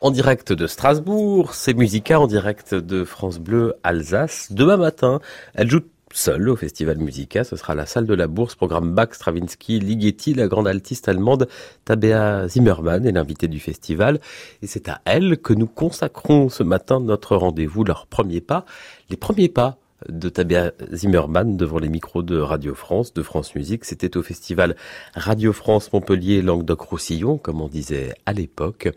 En direct de Strasbourg, c'est Musica en direct de France Bleu Alsace. Demain matin, elle joue seule au Festival Musica. Ce sera la salle de la Bourse, programme Bach, Stravinsky, Ligeti, la grande altiste allemande Tabea Zimmermann est l'invitée du festival. Et c'est à elle que nous consacrons ce matin notre rendez-vous, leurs premiers pas. Les premiers pas de Tabea Zimmermann devant les micros de Radio France, de France Musique. C'était au festival Radio France Montpellier Languedoc-Roussillon, comme on disait à l'époque,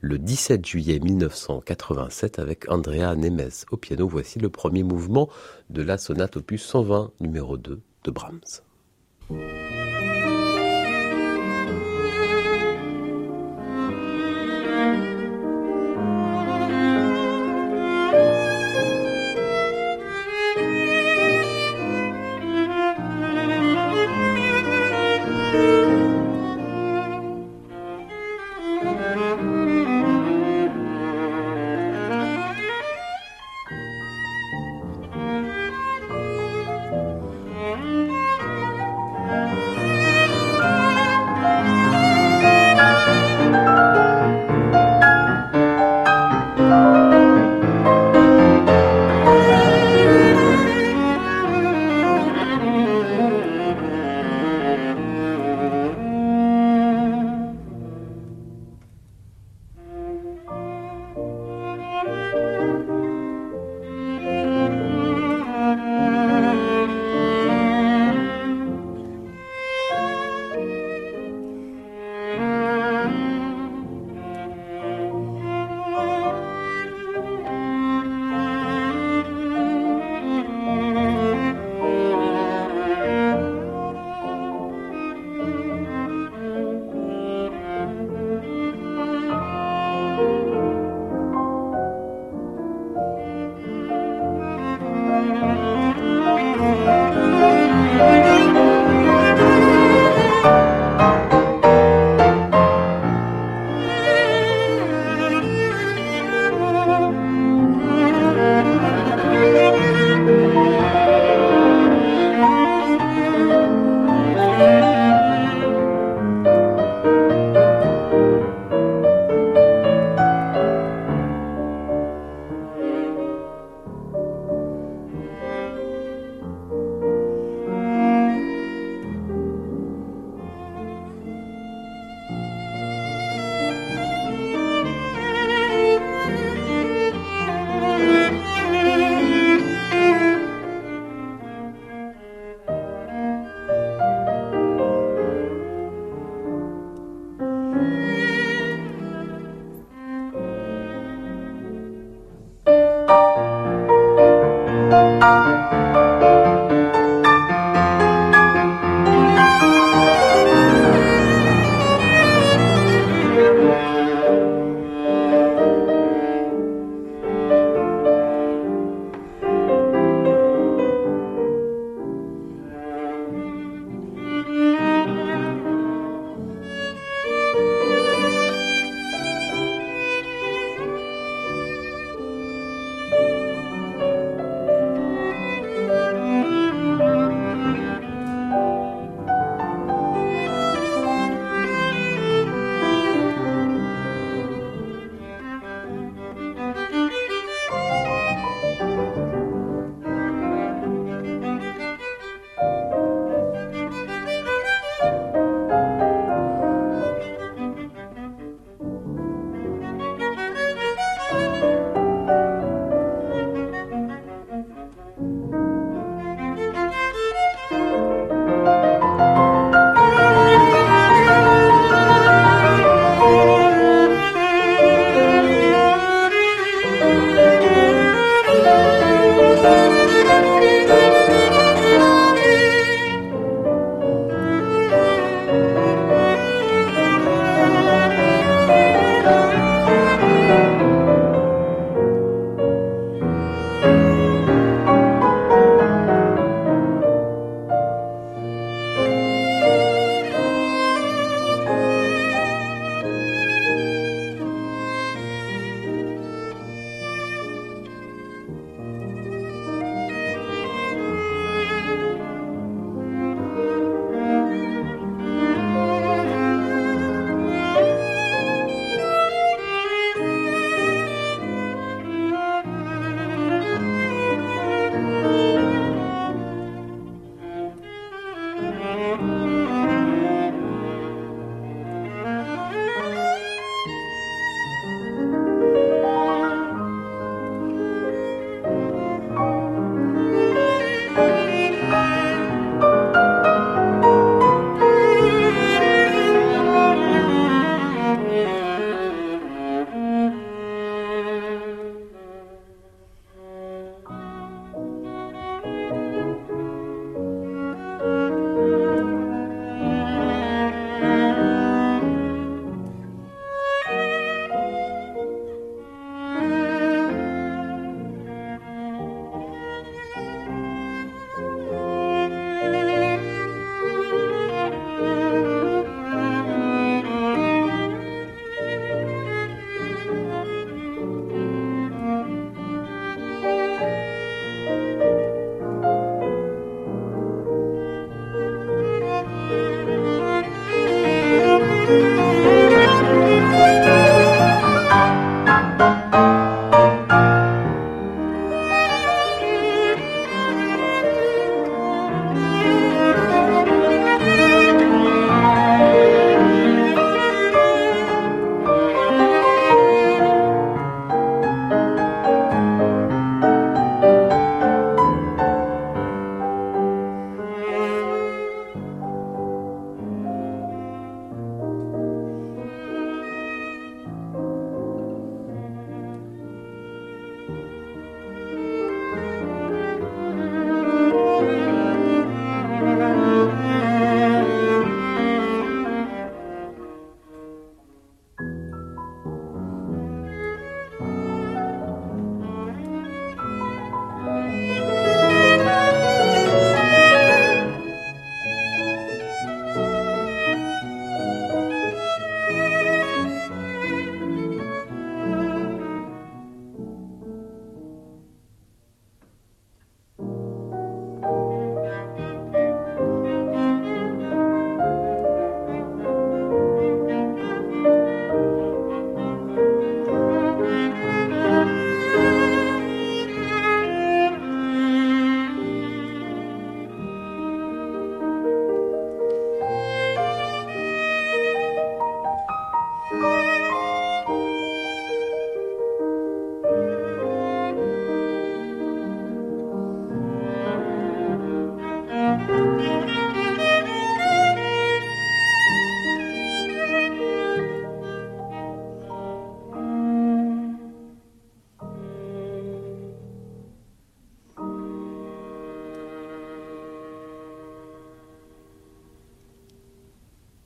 le 17 juillet 1987 avec Andrea Nemes au piano. Voici le premier mouvement de la sonate opus 120 numéro 2 de Brahms.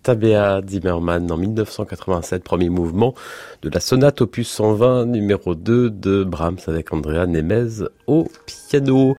Tabea Zimmermann en 1987, premier mouvement de la sonate opus 120 numéro 2 de Brahms avec Andrea Nemez au piano.